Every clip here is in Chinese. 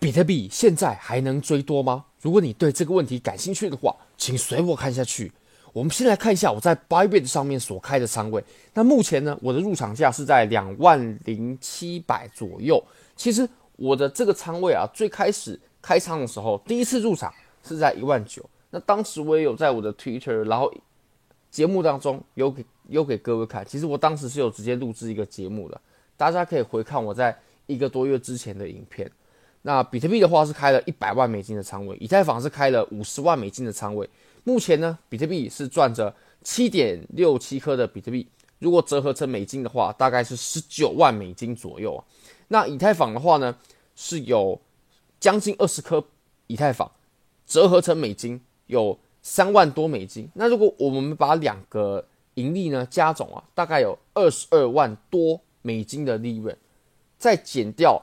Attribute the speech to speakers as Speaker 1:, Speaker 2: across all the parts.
Speaker 1: 比特币现在还能追多吗？如果你对这个问题感兴趣的话，请随我看下去。我们先来看一下我在 Bybit 上面所开的仓位。那目前呢，我的入场价是在两万零七百左右。其实我的这个仓位啊，最开始开仓的时候，第一次入场是在一万九。那当时我也有在我的 Twitter，然后节目当中有给有给各位看。其实我当时是有直接录制一个节目的，大家可以回看我在一个多月之前的影片。那比特币的话是开了一百万美金的仓位，以太坊是开了五十万美金的仓位。目前呢，比特币是赚着七点六七颗的比特币，如果折合成美金的话，大概是十九万美金左右啊。那以太坊的话呢，是有将近二十颗以太坊，折合成美金有三万多美金。那如果我们把两个盈利呢加总啊，大概有二十二万多美金的利润，再减掉。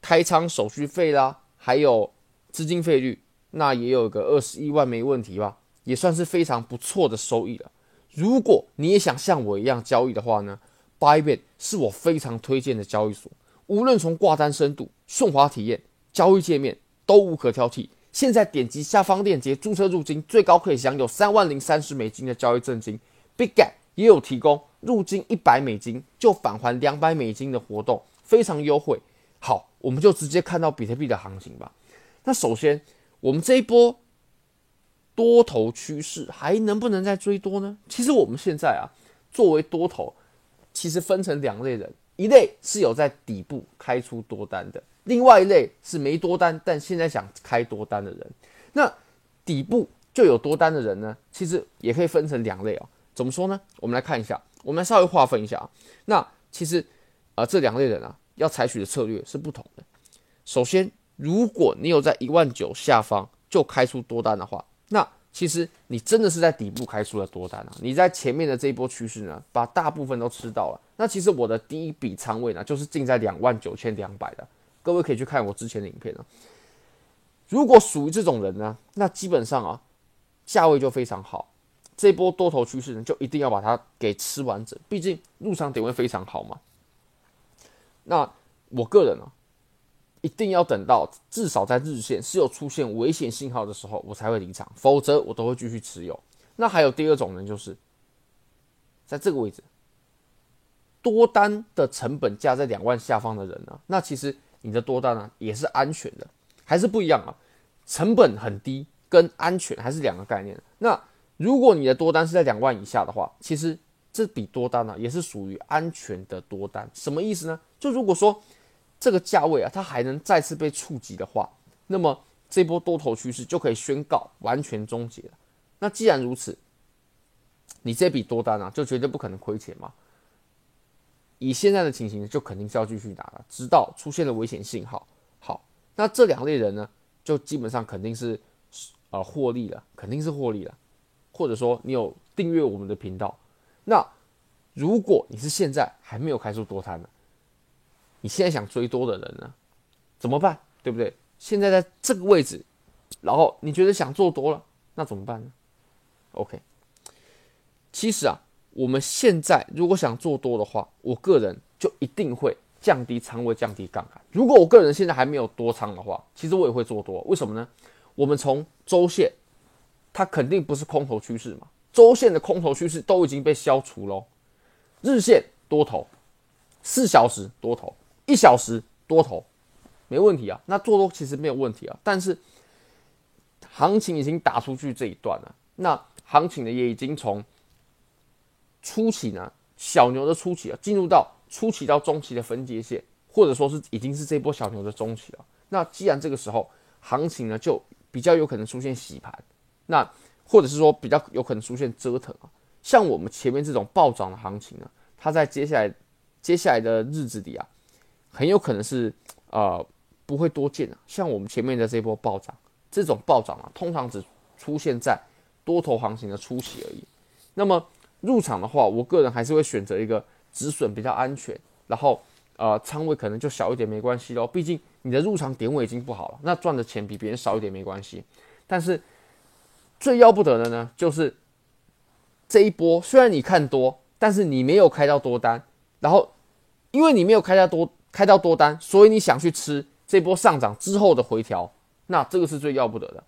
Speaker 1: 开仓手续费啦，还有资金费率，那也有个二十一万没问题吧，也算是非常不错的收益了。如果你也想像我一样交易的话呢，Bybit 是我非常推荐的交易所，无论从挂单深度、顺滑体验、交易界面都无可挑剔。现在点击下方链接注册入金，最高可以享有三万零三十美金的交易赠金。Bigget 也有提供入金一百美金就返还两百美金的活动，非常优惠。好，我们就直接看到比特币的行情吧。那首先，我们这一波多头趋势还能不能再追多呢？其实我们现在啊，作为多头，其实分成两类人，一类是有在底部开出多单的，另外一类是没多单，但现在想开多单的人。那底部就有多单的人呢，其实也可以分成两类哦。怎么说呢？我们来看一下，我们来稍微划分一下啊。那其实啊，这两类人啊。要采取的策略是不同的。首先，如果你有在一万九下方就开出多单的话，那其实你真的是在底部开出了多单啊！你在前面的这一波趋势呢，把大部分都吃到了。那其实我的第一笔仓位呢，就是进在两万九千两百的。各位可以去看我之前的影片啊。如果属于这种人呢，那基本上啊，价位就非常好。这波多头趋势呢，就一定要把它给吃完整，毕竟入场点位非常好嘛。那我个人呢、啊，一定要等到至少在日线是有出现危险信号的时候，我才会离场，否则我都会继续持有。那还有第二种呢，就是在这个位置，多单的成本价在两万下方的人呢，那其实你的多单呢也是安全的，还是不一样啊？成本很低，跟安全还是两个概念。那如果你的多单是在两万以下的话，其实。这笔多单呢、也是属于安全的多单，什么意思呢？就如果说这个价位啊，它还能再次被触及的话，那么这波多头趋势就可以宣告完全终结了。那既然如此，你这笔多单啊，就绝对不可能亏钱嘛。以现在的情形，就肯定是要继续拿了，直到出现了危险信号。好，那这两类人呢，就基本上肯定是呃获利了，肯定是获利了，或者说你有订阅我们的频道。那如果你是现在还没有开出多单呢，你现在想追多的人呢，怎么办？对不对？现在在这个位置，然后你觉得想做多了，那怎么办呢？OK，其实啊，我们现在如果想做多的话，我个人就一定会降低仓位、降低杠杆。如果我个人现在还没有多仓的话，其实我也会做多。为什么呢？我们从周线，它肯定不是空头趋势嘛。周线的空头趋势都已经被消除了，日线多头，四小时多头，一小时多头，没问题啊。那做多其实没有问题啊。但是行情已经打出去这一段了，那行情呢也已经从初期呢小牛的初期啊，进入到初期到中期的分界线，或者说是已经是这波小牛的中期了。那既然这个时候行情呢就比较有可能出现洗盘，那。或者是说比较有可能出现折腾啊，像我们前面这种暴涨的行情呢，它在接下来接下来的日子里啊，很有可能是呃不会多见啊。像我们前面的这波暴涨，这种暴涨啊，通常只出现在多头行情的初期而已。那么入场的话，我个人还是会选择一个止损比较安全，然后呃仓位可能就小一点没关系咯，毕竟你的入场点位已经不好了，那赚的钱比别人少一点没关系，但是。最要不得的呢，就是这一波虽然你看多，但是你没有开到多单，然后因为你没有开到多开到多单，所以你想去吃，这波上涨之后的回调，那这个是最要不得的。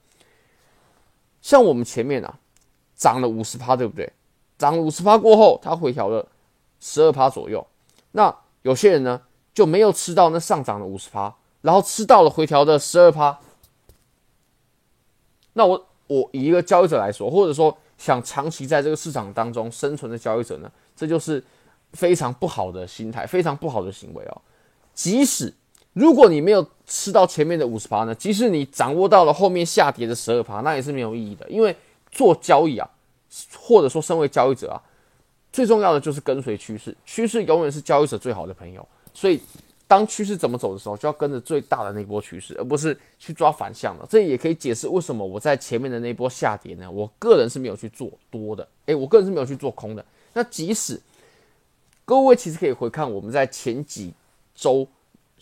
Speaker 1: 像我们前面啊，涨了五十趴，对不对？涨了五十趴过后，它回调了十二趴左右。那有些人呢，就没有吃到那上涨的五十趴，然后吃到了回调的十二趴。那我我以一个交易者来说，或者说想长期在这个市场当中生存的交易者呢，这就是非常不好的心态，非常不好的行为哦。即使如果你没有吃到前面的五十趴呢，即使你掌握到了后面下跌的十二趴，那也是没有意义的。因为做交易啊，或者说身为交易者啊，最重要的就是跟随趋势，趋势永远是交易者最好的朋友。所以，当趋势怎么走的时候，就要跟着最大的那波趋势，而不是去抓反向的。这也可以解释为什么我在前面的那波下跌呢？我个人是没有去做多的，诶，我个人是没有去做空的。那即使各位其实可以回看我们在前几周。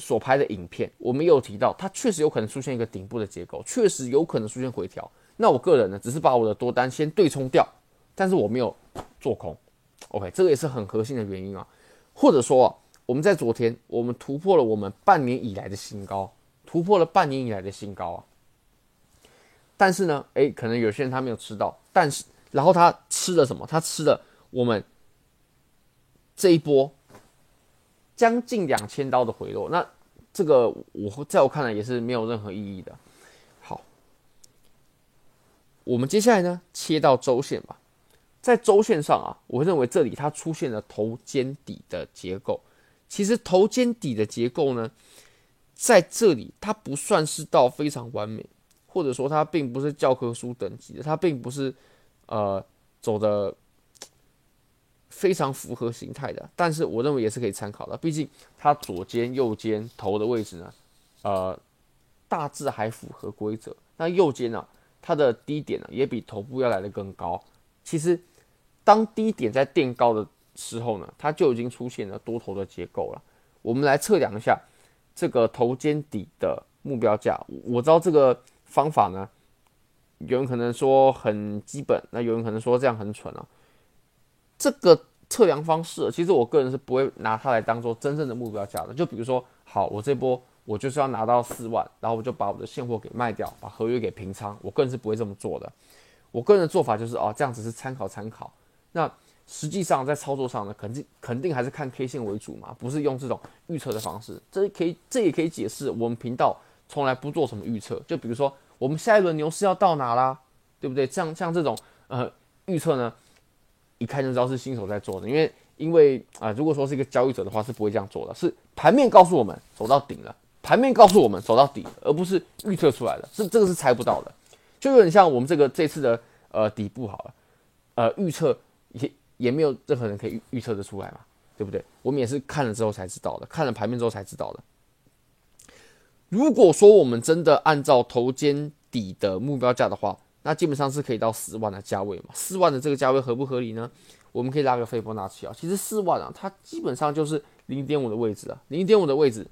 Speaker 1: 所拍的影片，我们有提到，它确实有可能出现一个顶部的结构，确实有可能出现回调。那我个人呢，只是把我的多单先对冲掉，但是我没有做空。OK，这个也是很核心的原因啊。或者说，我们在昨天，我们突破了我们半年以来的新高，突破了半年以来的新高啊。但是呢，诶，可能有些人他没有吃到，但是然后他吃了什么？他吃了我们这一波。将近两千刀的回落，那这个我在我看来也是没有任何意义的。好，我们接下来呢，切到周线吧。在周线上啊，我认为这里它出现了头肩底的结构。其实头肩底的结构呢，在这里它不算是到非常完美，或者说它并不是教科书等级的，它并不是呃走的。非常符合形态的，但是我认为也是可以参考的。毕竟它左肩、右肩头的位置呢，呃，大致还符合规则。那右肩呢，它的低点呢，也比头部要来的更高。其实，当低点在垫高的时候呢，它就已经出现了多头的结构了。我们来测量一下这个头肩底的目标价。我知道这个方法呢，有人可能说很基本，那有人可能说这样很蠢啊。这个测量方式，其实我个人是不会拿它来当做真正的目标价的。就比如说，好，我这波我就是要拿到四万，然后我就把我的现货给卖掉，把合约给平仓。我个人是不会这么做的。我个人的做法就是，哦，这样只是参考参考。那实际上在操作上呢，肯定肯定还是看 K 线为主嘛，不是用这种预测的方式。这可以，这也可以解释我们频道从来不做什么预测。就比如说，我们下一轮牛市要到哪啦，对不对？像像这种呃预测呢？一看就知道是新手在做的，因为因为啊、如果说是一个交易者的话，是不会这样做的。是盘面告诉我们走到顶了，盘面告诉我们走到底，而不是预测出来的，是这个是猜不到的。就有点像我们这个这次的呃底部好了，呃预测也也没有任何人可以预预测的出来嘛，对不对？我们也是看了之后才知道的，看了盘面之后才知道的。如果说我们真的按照头肩底的目标价的话，那基本上是可以到四万的价位嘛？四万的这个价位合不合理呢？我们可以拉个斐波那契啊。其实四万啊，它基本上就是零点五的位置啊，零点五的位置，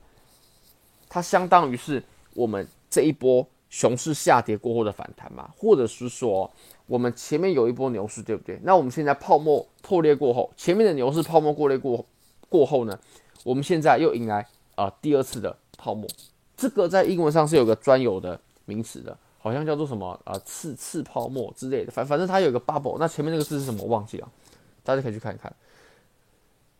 Speaker 1: 它相当于是我们这一波熊市下跌过后的反弹嘛，或者是说我们前面有一波牛市，对不对？那我们现在泡沫破裂过后，前面的牛市泡沫破裂过过后呢，我们现在又迎来啊、第二次的泡沫，这个在英文上是有个专有的名词的。好像叫做什么啊、呃，次次泡沫之类的，反反正它有个 bubble，那前面那个字是什么忘记了，大家可以去看一看。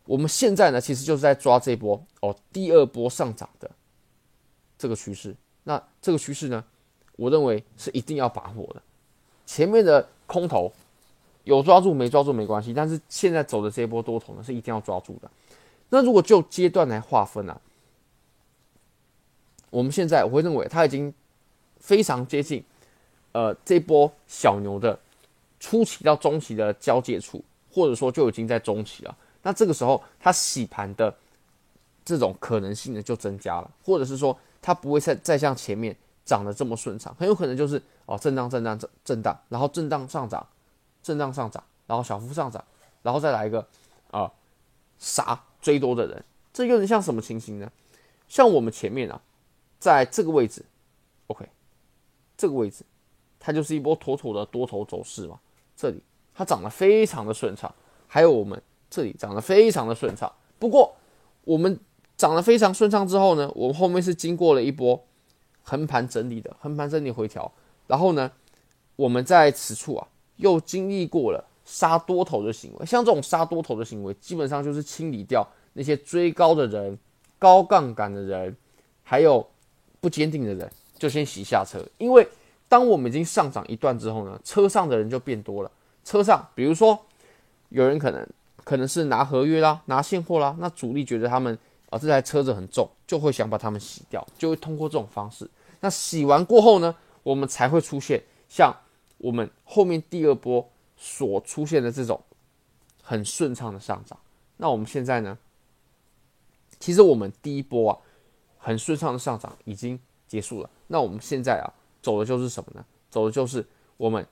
Speaker 1: 我们现在呢，其实就是在抓这波哦，第二波上涨的这个趋势。那这个趋势呢，我认为是一定要把握的。前面的空头有抓住没抓住没关系，但是现在走的这一波多头呢，是一定要抓住的。那如果就阶段来划分啊，我们现在我会认为它已经。非常接近，呃，这波小牛的初期到中期的交界处，或者说就已经在中期了。那这个时候，它洗盘的这种可能性呢就增加了，或者是说它不会再再像前面涨得这么顺畅，很有可能就是哦震荡震荡震震荡，然后震荡上涨，震荡上涨，然后小幅上涨，然后再来一个啊杀追多的人，这有点像什么情形呢？像我们前面啊，在这个位置，OK。这个位置，它就是一波妥妥的多头走势嘛。这里它涨得非常的顺畅，还有我们这里涨得非常的顺畅。不过我们涨得非常顺畅之后呢，我们后面是经过了一波横盘整理的横盘整理回调，然后呢，我们在此处啊又经历过了杀多头的行为。像这种杀多头的行为，基本上就是清理掉那些追高的人、高杠杆的人，还有不坚定的人，就先洗下车。因为当我们已经上涨一段之后呢，车上的人就变多了。车上，比如说有人可能可能是拿合约啦，拿现货啦，那主力觉得他们啊这台车子很重，就会想把它们洗掉，就会通过这种方式。那洗完过后呢，我们才会出现像我们后面第二波所出现的这种很顺畅的上涨。那我们现在呢，其实我们第一波啊很顺畅的上涨已经结束了。那我们现在啊走的就是什么呢？走的就是我们。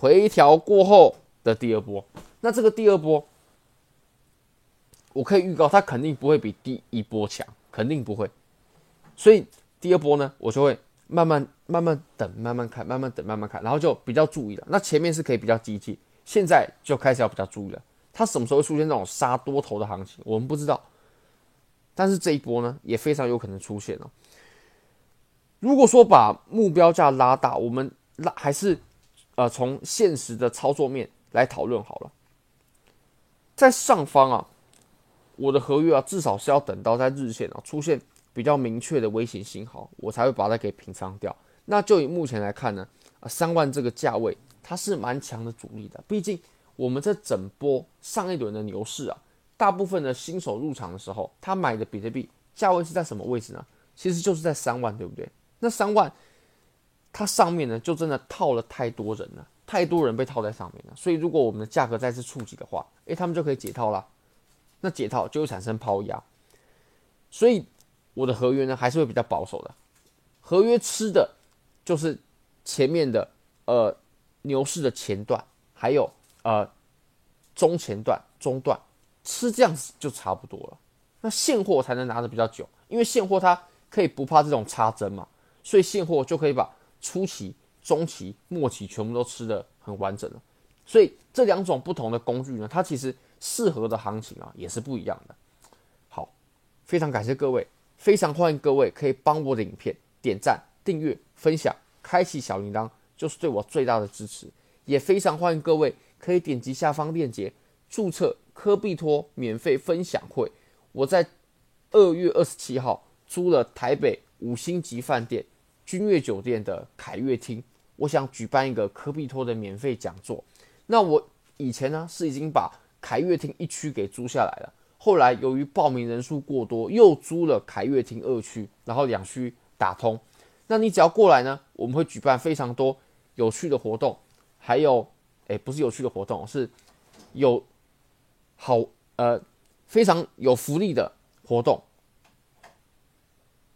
Speaker 1: 回调过后的第二波，那这个第二波，我可以预告，它肯定不会比第一波强，肯定不会。所以第二波呢，我就会慢慢、慢慢等，慢慢看，慢慢等，慢慢看，然后就比较注意了。那前面是可以比较积极，现在就开始要比较注意了。它什么时候会出现这种杀多头的行情，我们不知道。但是这一波呢，也非常有可能出现哦。如果说把目标价拉大，我们拉还是。呃，从现实的操作面来讨论好了，在上方啊，我的合约啊，至少是要等到在日线啊出现比较明确的危险信号，我才会把它给平仓掉。那就以目前来看呢，啊，三万这个价位它是蛮强的阻力的。毕竟我们这整波上一轮的牛市啊，大部分的新手入场的时候，他买的比特币价位是在什么位置呢？其实就是在三万，对不对？那三万。它上面呢，就真的套了太多人了，太多人被套在上面了。所以，如果我们的价格再次触及的话，诶，他们就可以解套了。那解套就会产生抛压。所以，我的合约呢，还是会比较保守的。合约吃的就是前面的呃牛市的前段，还有呃中前段、中段，吃这样子就差不多了。那现货才能拿得比较久，因为现货它可以不怕这种插针嘛，所以现货就可以把。初期、中期、末期全部都吃得很完整了，所以这两种不同的工具呢，它其实适合的行情啊也是不一样的。好，非常感谢各位，非常欢迎各位可以帮我的影片点赞、订阅、分享、开启小铃铛，就是对我最大的支持。也非常欢迎各位可以点击下方链接注册科必托免费分享会。我在二月二十七号租了台北五星级饭店。君悦酒店的凯悦厅，我想举办一个科必托的免费讲座。那我以前呢是已经把凯悦厅一区给租下来了，后来由于报名人数过多，又租了凯悦厅二区，然后两区打通。那你只要过来呢，我们会举办非常多有趣的活动，还有，哎，不是有趣的活动，是有好呃非常有福利的活动。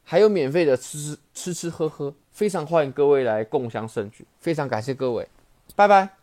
Speaker 1: 还有免费的吃吃吃吃喝喝，非常欢迎各位来共享盛举，非常感谢各位，拜拜。